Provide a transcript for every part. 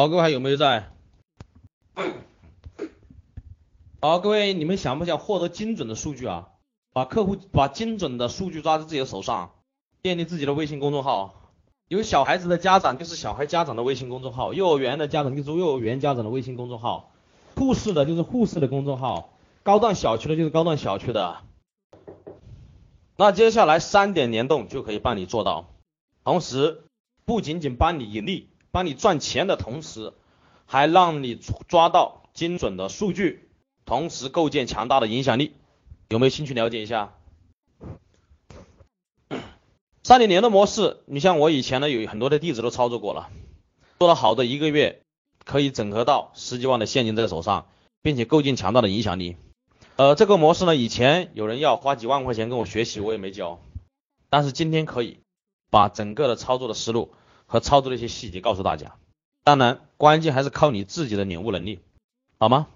好，各位还有没有在？好，各位，你们想不想获得精准的数据啊？把客户把精准的数据抓在自己的手上，建立自己的微信公众号。有小孩子的家长就是小孩家长的微信公众号，幼儿园的家长就是幼儿园家长的微信公众号，护士的就是护士的公众号，高档小区的就是高档小区的。那接下来三点联动就可以帮你做到，同时不仅仅帮你盈利、帮你赚钱的同时，还让你抓到精准的数据，同时构建强大的影响力。有没有兴趣了解一下？三点零的模式，你像我以前呢，有很多的弟子都操作过了，做了好的一个月，可以整合到十几万的现金在手上，并且构建强大的影响力。呃，这个模式呢，以前有人要花几万块钱跟我学习，我也没教，但是今天可以把整个的操作的思路和操作的一些细节告诉大家。当然，关键还是靠你自己的领悟能力，好吗？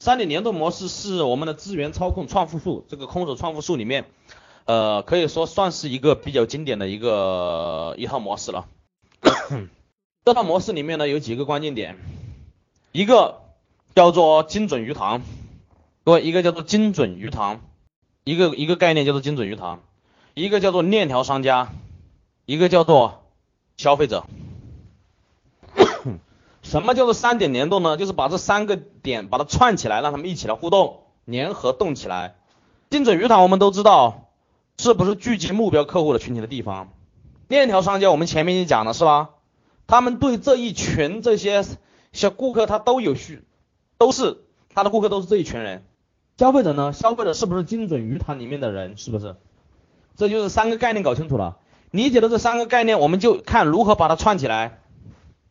三点联动模式是我们的资源操控创富术，这个空手创富术里面，呃，可以说算是一个比较经典的一个一套模式了。这套模式里面呢有几个关键点，一个叫做精准鱼塘，各位，一个叫做精准鱼塘，一个一个概念叫做精准鱼塘，一个叫做链条商家，一个叫做消费者。什么叫做三点联动呢？就是把这三个点把它串起来，让他们一起来互动，联合动起来。精准鱼塘我们都知道，是不是聚集目标客户的群体的地方？链条商家我们前面也讲了是吧？他们对这一群这些小顾客他都有需，都是他的顾客都是这一群人。消费者呢？消费者是不是精准鱼塘里面的人？是不是？这就是三个概念搞清楚了，理解了这三个概念，我们就看如何把它串起来。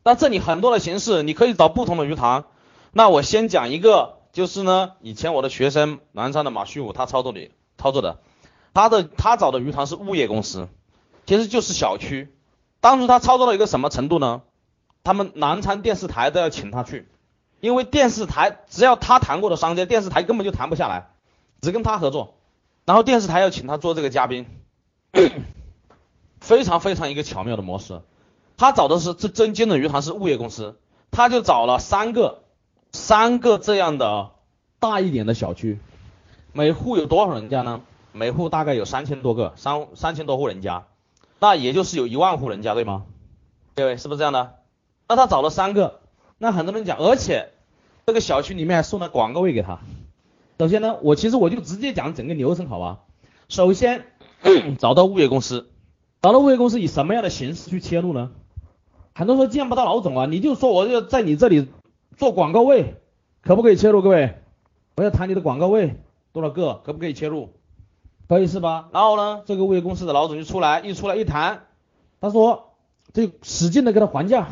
那这里很多的形式，你可以找不同的鱼塘。那我先讲一个，就是呢，以前我的学生南昌的马旭武他操作的操作的，他的他找的鱼塘是物业公司，其实就是小区。当初他操作到一个什么程度呢？他们南昌电视台都要请他去，因为电视台只要他谈过的商家，电视台根本就谈不下来，只跟他合作。然后电视台要请他做这个嘉宾，非常非常一个巧妙的模式。他找的是这真精准鱼塘是物业公司，他就找了三个三个这样的大一点的小区，每户有多少人家呢？每户大概有三千多个，三三千多户人家，那也就是有一万户人家，对吗？各位是不是这样的？那他找了三个，那很多人讲，而且这个小区里面还送了广告位给他。首先呢，我其实我就直接讲整个流程，好吧？首先 找到物业公司，找到物业公司以什么样的形式去切入呢？很多时候见不到老总啊，你就说我要在你这里做广告位，可不可以切入？各位，我要谈你的广告位多少个，可不可以切入？可以是吧？然后呢，这个物业公司的老总就出来，一出来一谈，他说就使劲的给他还价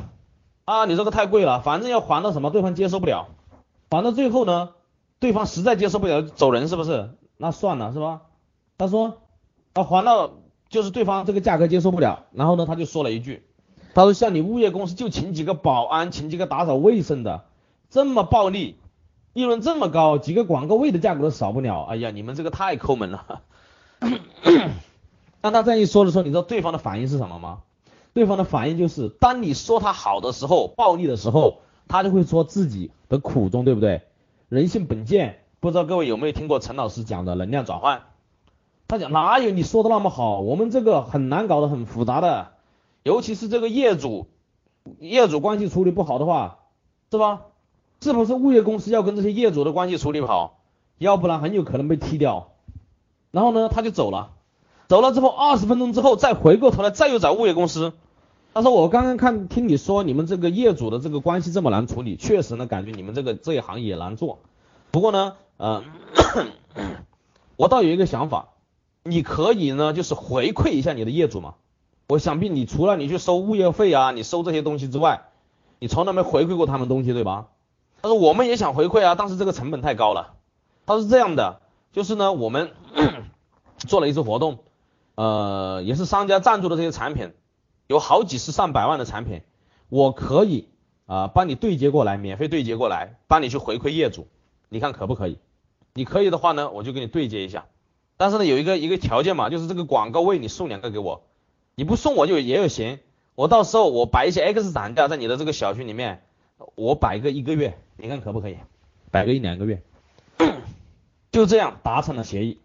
啊，你这个太贵了，反正要还到什么对方接受不了，还到最后呢，对方实在接受不了走人是不是？那算了是吧？他说啊还到就是对方这个价格接受不了，然后呢他就说了一句。他说：“像你物业公司就请几个保安，请几个打扫卫生的，这么暴利，利润这么高，几个广告位的价格都少不了。哎呀，你们这个太抠门了。”当他这样一说的时候，你知道对方的反应是什么吗？对方的反应就是，当你说他好的时候，暴利的时候，他就会说自己的苦衷，对不对？人性本贱，不知道各位有没有听过陈老师讲的能量转换？他讲哪有你说的那么好？我们这个很难搞的，很复杂的。尤其是这个业主，业主关系处理不好的话，是吧？是不是物业公司要跟这些业主的关系处理好？要不然很有可能被踢掉。然后呢，他就走了，走了之后二十分钟之后再回过头来再又找物业公司。他说我刚刚看听你说你们这个业主的这个关系这么难处理，确实呢感觉你们这个这一行也难做。不过呢，呃，我倒有一个想法，你可以呢就是回馈一下你的业主嘛。我想必你除了你去收物业费啊，你收这些东西之外，你从来没回馈过他们东西，对吧？他说我们也想回馈啊，但是这个成本太高了。他是这样的，就是呢，我们 做了一次活动，呃，也是商家赞助的这些产品，有好几十上百万的产品，我可以啊帮你对接过来，免费对接过来，帮你去回馈业主，你看可不可以？你可以的话呢，我就给你对接一下。但是呢，有一个一个条件嘛，就是这个广告位你送两个给我。你不送我就也有行，我到时候我摆一些 X 涨价在你的这个小区里面，我摆个一个月，你看可不可以？摆个一两个月，就这样达成了协议，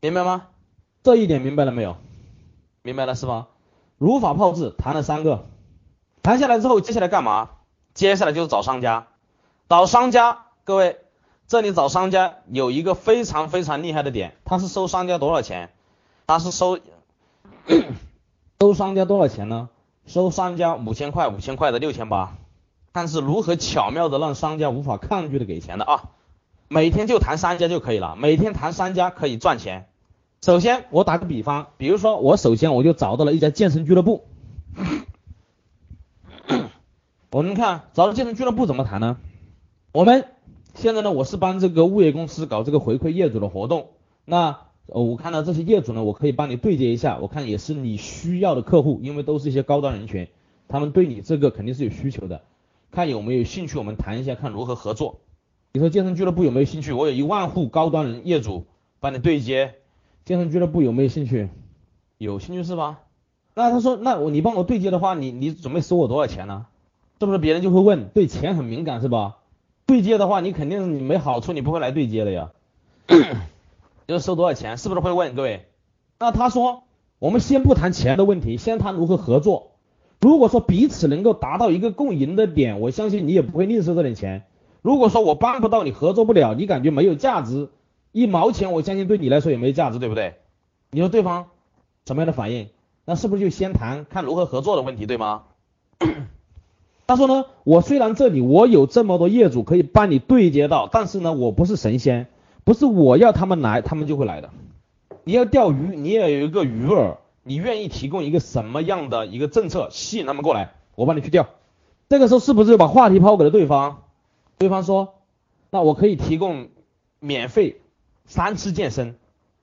明白吗？这一点明白了没有？明白了是吧？如法炮制，谈了三个，谈下来之后，接下来干嘛？接下来就是找商家，找商家，各位，这里找商家有一个非常非常厉害的点，他是收商家多少钱？他是收 收商家多少钱呢？收商家五千块，五千块的六千八，但是如何巧妙的让商家无法抗拒的给钱的啊！每天就谈商家就可以了，每天谈商家可以赚钱。首先，我打个比方，比如说我首先我就找到了一家健身俱乐部。我们看找到健身俱乐部怎么谈呢？我们现在呢，我是帮这个物业公司搞这个回馈业主的活动。那我看到这些业主呢，我可以帮你对接一下。我看也是你需要的客户，因为都是一些高端人群，他们对你这个肯定是有需求的。看有没有兴趣，我们谈一下，看如何合作。你说健身俱乐部有没有兴趣？我有一万户高端人业主帮你对接。健身俱乐部有没有兴趣？有兴趣是吧？那他说，那我你帮我对接的话，你你准备收我多少钱呢？是不是别人就会问？对钱很敏感是吧？对接的话，你肯定你没好处，你不会来对接的呀。要 收多少钱？是不是会问各位？那他说，我们先不谈钱的问题，先谈如何合作。如果说彼此能够达到一个共赢的点，我相信你也不会吝啬这点钱。如果说我帮不到你，合作不了，你感觉没有价值。一毛钱，我相信对你来说也没价值，对不对？你说对方什么样的反应？那是不是就先谈看如何合作的问题，对吗？他说呢，我虽然这里我有这么多业主可以帮你对接到，但是呢，我不是神仙，不是我要他们来，他们就会来的。你要钓鱼，你也有一个鱼饵，你愿意提供一个什么样的一个政策吸引他们过来，我帮你去钓。这个时候是不是就把话题抛给了对方？对方说，那我可以提供免费。三次健身，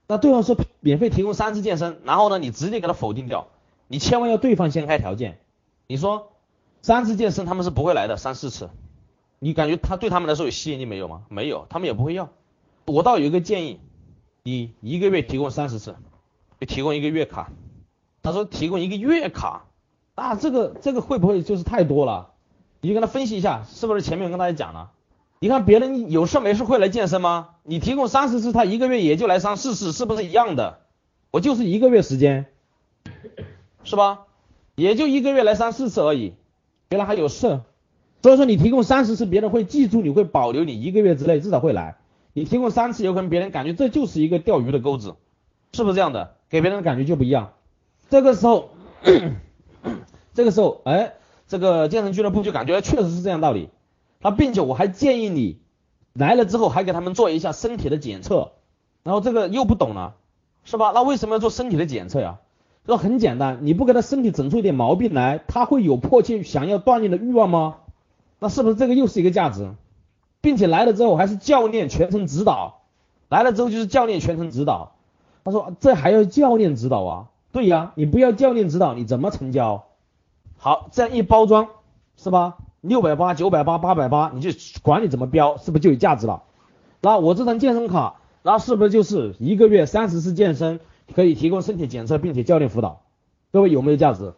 那对方说免费提供三次健身，然后呢，你直接给他否定掉，你千万要对方先开条件。你说三次健身他们是不会来的，三四次，你感觉他对他们来说有吸引力没有吗？没有，他们也不会要。我倒有一个建议，你一个月提供三十次，就提供一个月卡。他说提供一个月卡，啊，这个这个会不会就是太多了？你就跟他分析一下，是不是前面跟大家讲了？你看别人有事没事会来健身吗？你提供三十次，他一个月也就来三四次，是不是一样的？我就是一个月时间，是吧？也就一个月来三四次而已。别人还有事，所以说你提供三十次，别人会记住，你会保留你一个月之内至少会来。你提供三次，有可能别人感觉这就是一个钓鱼的钩子，是不是这样的？给别人的感觉就不一样。这个时候，这个时候，哎，这个健身俱乐部就感觉确实是这样道理。他并且我还建议你来了之后还给他们做一下身体的检测，然后这个又不懂了，是吧？那为什么要做身体的检测呀？那很简单，你不给他身体整出一点毛病来，他会有迫切想要锻炼的欲望吗？那是不是这个又是一个价值？并且来了之后还是教练全程指导，来了之后就是教练全程指导。他说这还要教练指导啊？对呀，你不要教练指导，你怎么成交？好，这样一包装，是吧？六百八、九百八、八百八，你就管你怎么标，是不是就有价值了？那我这张健身卡，那是不是就是一个月三十次健身，可以提供身体检测，并且教练辅导？各位有没有价值？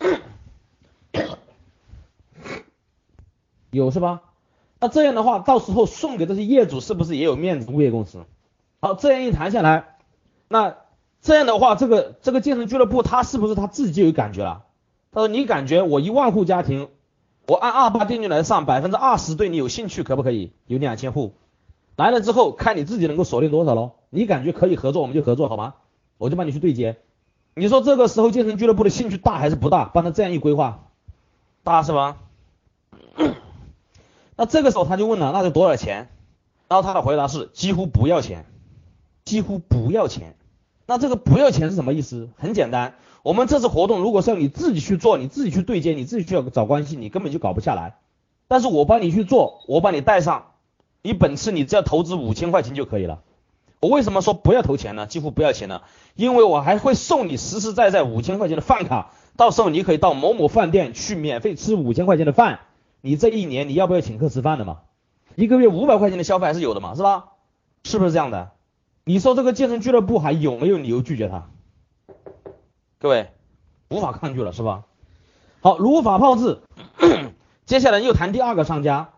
有是吧？那这样的话，到时候送给这些业主是不是也有面子？物业公司，好，这样一谈下来，那这样的话，这个这个健身俱乐部他是不是他自己就有感觉了？他说你感觉我一万户家庭。我按二八定律来算，百分之二十对你有兴趣，可不可以？有两千户来了之后，看你自己能够锁定多少喽。你感觉可以合作，我们就合作，好吗？我就帮你去对接。你说这个时候健身俱乐部的兴趣大还是不大？帮他这样一规划，大是吧？那这个时候他就问了，那就多少钱？然后他的回答是几乎不要钱，几乎不要钱。那这个不要钱是什么意思？很简单。我们这次活动，如果是要你自己去做，你自己去对接，你自己去找关系，你根本就搞不下来。但是我帮你去做，我把你带上，你本次你只要投资五千块钱就可以了。我为什么说不要投钱呢？几乎不要钱呢？因为我还会送你实实在在五千块钱的饭卡，到时候你可以到某某饭店去免费吃五千块钱的饭。你这一年你要不要请客吃饭的嘛？一个月五百块钱的消费还是有的嘛，是吧？是不是这样的？你说这个健身俱乐部还有没有理由拒绝他？各位，无法抗拒了，是吧？好，如法炮制。接下来又谈第二个商家，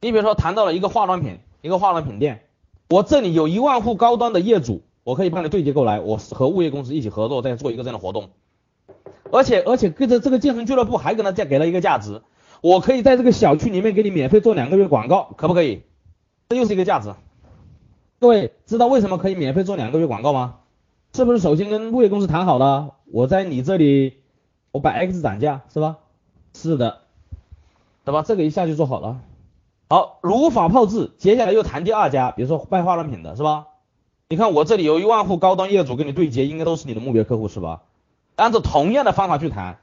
你比如说谈到了一个化妆品，一个化妆品店，我这里有一万户高端的业主，我可以帮你对接过来，我和物业公司一起合作，再做一个这样的活动。而且而且跟着这个健身俱乐部还给他再给了一个价值，我可以在这个小区里面给你免费做两个月广告，可不可以？这又是一个价值。各位知道为什么可以免费做两个月广告吗？是不是首先跟物业公司谈好了，我在你这里我摆 X 涨价是吧？是的。对吧？这个一下就做好了。好，如法炮制。接下来又谈第二家，比如说卖化妆品的是吧？你看我这里有一万户高端业主跟你对接，应该都是你的目标客户是吧？按照同样的方法去谈，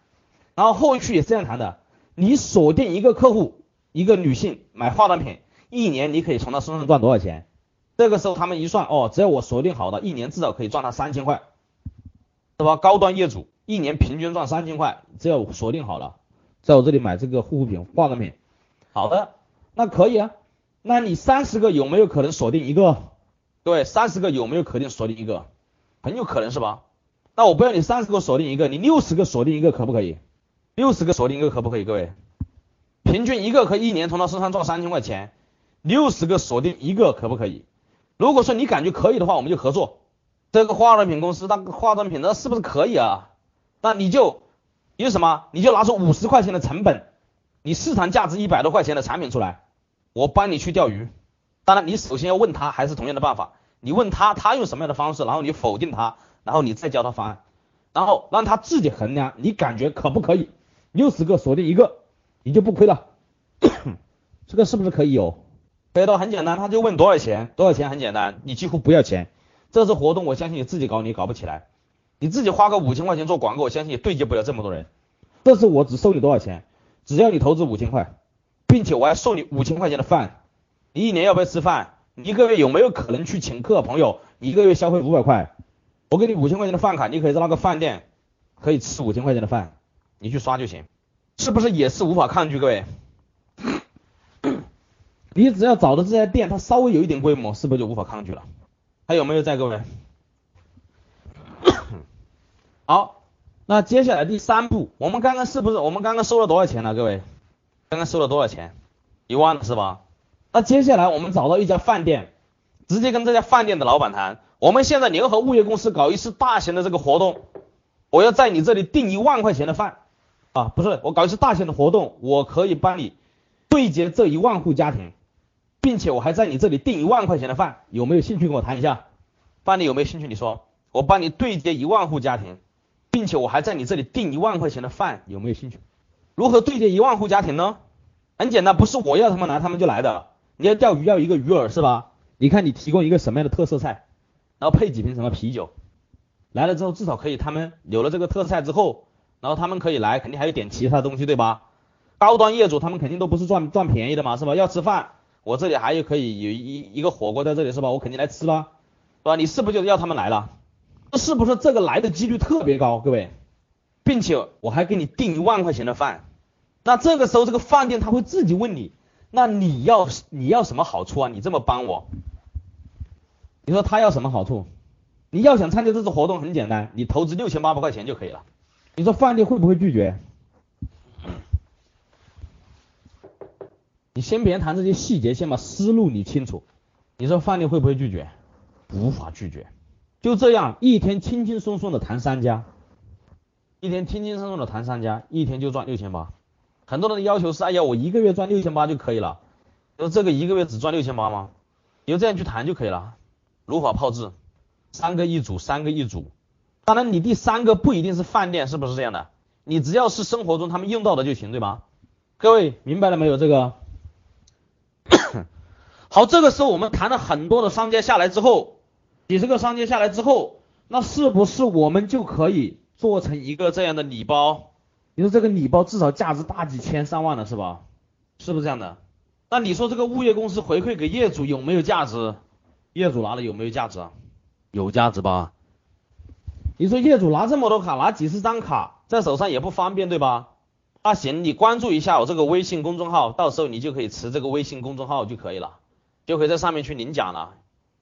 然后后续也是这样谈的。你锁定一个客户，一个女性买化妆品，一年你可以从她身上赚多少钱？这个时候他们一算，哦，只要我锁定好的，一年至少可以赚她三千块，是吧？高端业主一年平均赚三千块，只要锁定好了。在我这里买这个护肤品、化妆品，好的，那可以啊。那你三十个有没有可能锁定一个？各位，三十个有没有可能锁定一个？很有可能是吧？那我不要你三十个锁定一个，你六十个锁定一个可不可以？六十个锁定一个可不可以？各位，平均一个可以一年从他身上赚三千块钱，六十个锁定一个可不可以？如果说你感觉可以的话，我们就合作。这个化妆品公司，那个化妆品那是不是可以啊？那你就。因为什么？你就拿出五十块钱的成本，你市场价值一百多块钱的产品出来，我帮你去钓鱼。当然，你首先要问他，还是同样的办法，你问他他用什么样的方式，然后你否定他，然后你再教他方案，然后让他自己衡量，你感觉可不可以？六十个锁定一个，你就不亏了。这个是不是可以有？可以的，很简单，他就问多少钱，多少钱很简单，你几乎不要钱。这次活动，我相信你自己搞你搞不起来。你自己花个五千块钱做广告，我相信也对接不了这么多人。这次我只收你多少钱？只要你投资五千块，并且我还送你五千块钱的饭。你一年要不要吃饭？你一个月有没有可能去请客朋友？你一个月消费五百块，我给你五千块钱的饭卡，你可以在那个饭店可以吃五千块钱的饭，你去刷就行，是不是也是无法抗拒？各位，你只要找的这家店，它稍微有一点规模，是不是就无法抗拒了？还有没有在各位？好，那接下来第三步，我们刚刚是不是我们刚刚收了多少钱了？各位，刚刚收了多少钱？一万是吧？那接下来我们找到一家饭店，直接跟这家饭店的老板谈，我们现在联合物业公司搞一次大型的这个活动，我要在你这里订一万块钱的饭啊，不是，我搞一次大型的活动，我可以帮你对接这一万户家庭，并且我还在你这里订一万块钱的饭，有没有兴趣跟我谈一下？饭店有没有兴趣？你说，我帮你对接一万户家庭。并且我还在你这里订一万块钱的饭，有没有兴趣？如何对接一万户家庭呢？很简单，不是我要他们来，他们就来的。你要钓鱼要一个鱼饵是吧？你看你提供一个什么样的特色菜，然后配几瓶什么啤酒，来了之后至少可以他们有了这个特色菜之后，然后他们可以来，肯定还有点其他东西对吧？高端业主他们肯定都不是赚赚便宜的嘛是吧？要吃饭，我这里还有可以有一一个火锅在这里是吧？我肯定来吃吧，是吧？你是不是就要他们来了？是不是这个来的几率特别高，各位，并且我还给你订一万块钱的饭，那这个时候这个饭店他会自己问你，那你要你要什么好处啊？你这么帮我，你说他要什么好处？你要想参加这次活动很简单，你投资六千八百块钱就可以了。你说饭店会不会拒绝？你先别谈这些细节，先把思路理清楚。你说饭店会不会拒绝？无法拒绝。就这样一天轻轻松松的谈三家，一天轻轻松松的谈三家，一天就赚六千八。很多人的要求是，哎呀，我一个月赚六千八就可以了。说这个一个月只赚六千八吗？你就这样去谈就可以了。如法炮制，三个一组，三个一组。当然，你第三个不一定是饭店，是不是这样的？你只要是生活中他们用到的就行，对吧？各位明白了没有？这个 好，这个时候我们谈了很多的商家下来之后。几十个商家下来之后，那是不是我们就可以做成一个这样的礼包？你说这个礼包至少价值大几千上万了，是吧？是不是这样的？那你说这个物业公司回馈给业主有没有价值？业主拿了有没有价值？有价值吧？你说业主拿这么多卡，拿几十张卡在手上也不方便，对吧？那行，你关注一下我这个微信公众号，到时候你就可以持这个微信公众号就可以了，就可以在上面去领奖了。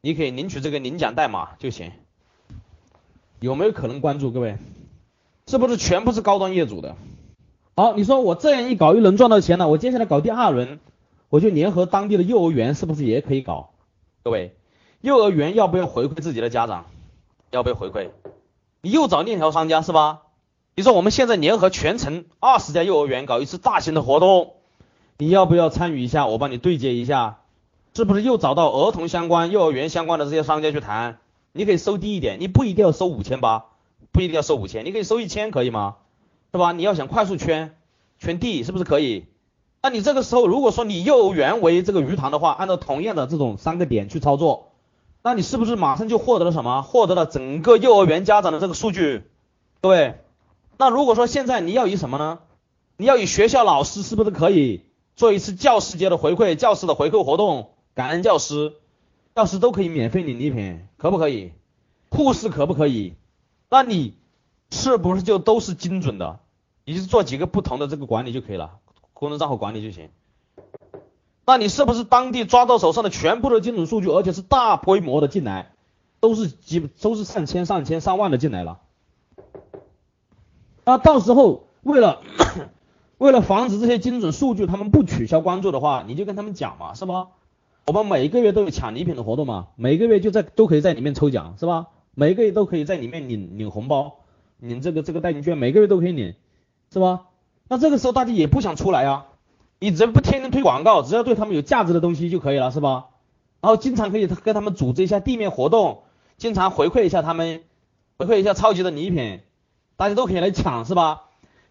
你可以领取这个领奖代码就行，有没有可能关注各位？是不是全部是高端业主的？好，你说我这样一搞又能赚到钱了，我接下来搞第二轮，我就联合当地的幼儿园，是不是也可以搞？各位，幼儿园要不要回馈自己的家长？要不要回馈？你又找链条商家是吧？你说我们现在联合全城二十家幼儿园搞一次大型的活动，你要不要参与一下？我帮你对接一下，是不是又找到儿童相关、幼儿园相关的这些商家去谈？你可以收低一点，你不一定要收五千八，不一定要收五千，你可以收一千，可以吗？是吧？你要想快速圈圈地，是不是可以？那你这个时候如果说你幼儿园为这个鱼塘的话，按照同样的这种三个点去操作，那你是不是马上就获得了什么？获得了整个幼儿园家长的这个数据，各位。那如果说现在你要以什么呢？你要以学校老师是不是可以做一次教师节的回馈？教师的回馈活动，感恩教师，教师都可以免费领礼品，可不可以？护士可不可以？那你是不是就都是精准的？你就做几个不同的这个管理就可以了，公众账号管理就行。那你是不是当地抓到手上的全部的精准数据，而且是大规模的进来，都是几都是上千上千上万的进来了？那到时候为了 为了防止这些精准数据他们不取消关注的话，你就跟他们讲嘛，是吧？我们每个月都有抢礼品的活动嘛，每个月就在都可以在里面抽奖，是吧？每个月都可以在里面领领红包，领这个这个代金券，每个月都可以领。是吧？那这个时候大家也不想出来啊，你只要不天天推广告，只要对他们有价值的东西就可以了，是吧？然后经常可以跟他们组织一下地面活动，经常回馈一下他们，回馈一下超级的礼品，大家都可以来抢，是吧？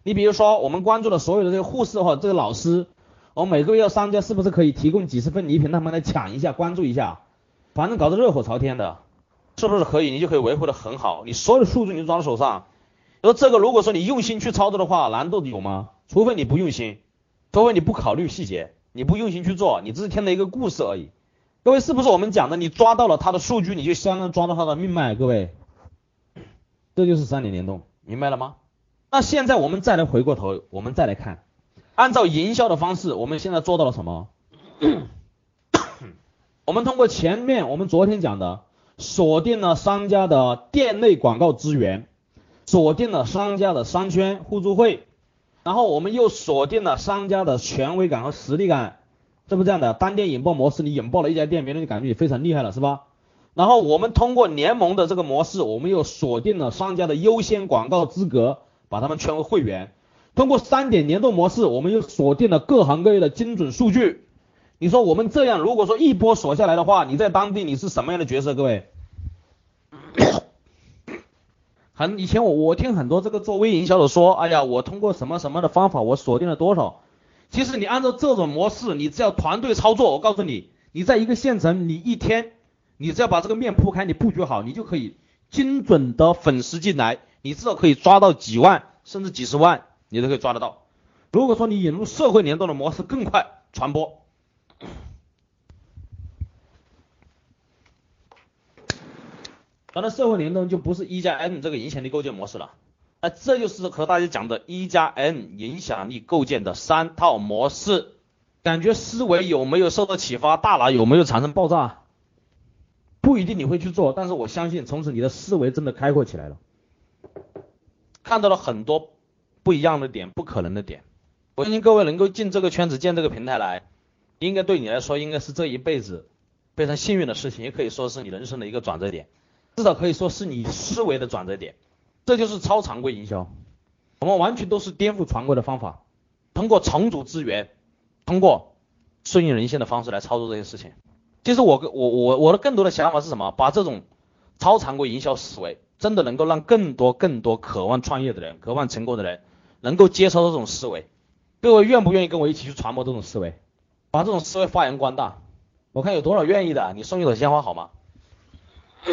你比如说我们关注的所有的这个护士或者这个老师，我们每个月要商家是不是可以提供几十份礼品，让他们来抢一下，关注一下，反正搞得热火朝天的，是不是可以？你就可以维护的很好，你所有的数据你都抓在手上。说这个，如果说你用心去操作的话，难度有吗？除非你不用心，除非你不考虑细节，你不用心去做，你只是听了一个故事而已。各位是不是我们讲的？你抓到了他的数据，你就相当于抓到他的命脉。各位，这就是三点联动，明白了吗？那现在我们再来回过头，我们再来看，按照营销的方式，我们现在做到了什么？我们通过前面我们昨天讲的，锁定了商家的店内广告资源。锁定了商家的商圈互助会，然后我们又锁定了商家的权威感和实力感，是不是这样的？单店引爆模式，你引爆了一家店，别人就感觉你非常厉害了，是吧？然后我们通过联盟的这个模式，我们又锁定了商家的优先广告资格，把他们圈为会员。通过三点联动模式，我们又锁定了各行各业的精准数据。你说我们这样，如果说一波锁下来的话，你在当地你是什么样的角色？各位？很以前我我听很多这个做微营销的说，哎呀，我通过什么什么的方法，我锁定了多少？其实你按照这种模式，你只要团队操作，我告诉你，你在一个县城，你一天，你只要把这个面铺开，你布局好，你就可以精准的粉丝进来，你至少可以抓到几万甚至几十万，你都可以抓得到。如果说你引入社会联动的模式，更快传播。当然，社会联动就不是一加 N 这个影响力构建模式了，那这就是和大家讲的一加 N 影响力构建的三套模式。感觉思维有没有受到启发？大脑有没有产生爆炸？不一定你会去做，但是我相信从此你的思维真的开阔起来了，看到了很多不一样的点，不可能的点。我相信各位能够进这个圈子，建这个平台来，应该对你来说应该是这一辈子非常幸运的事情，也可以说是你人生的一个转折点。至少可以说是你思维的转折点，这就是超常规营销。我们完全都是颠覆常规的方法，通过重组资源，通过顺应人性的方式来操作这些事情。其实我我我我的更多的想法是什么？把这种超常规营销思维，真的能够让更多更多渴望创业的人、渴望成功的人，能够接受这种思维。各位愿不愿意跟我一起去传播这种思维，把这种思维发扬光大？我看有多少愿意的，你送一朵鲜花好吗？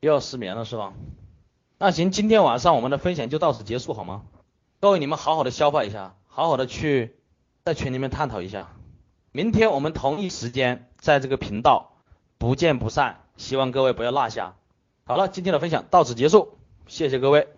又要失眠了是吧？那行，今天晚上我们的分享就到此结束好吗？各位你们好好的消化一下，好好的去在群里面探讨一下。明天我们同一时间在这个频道不见不散，希望各位不要落下。好了，今天的分享到此结束，谢谢各位。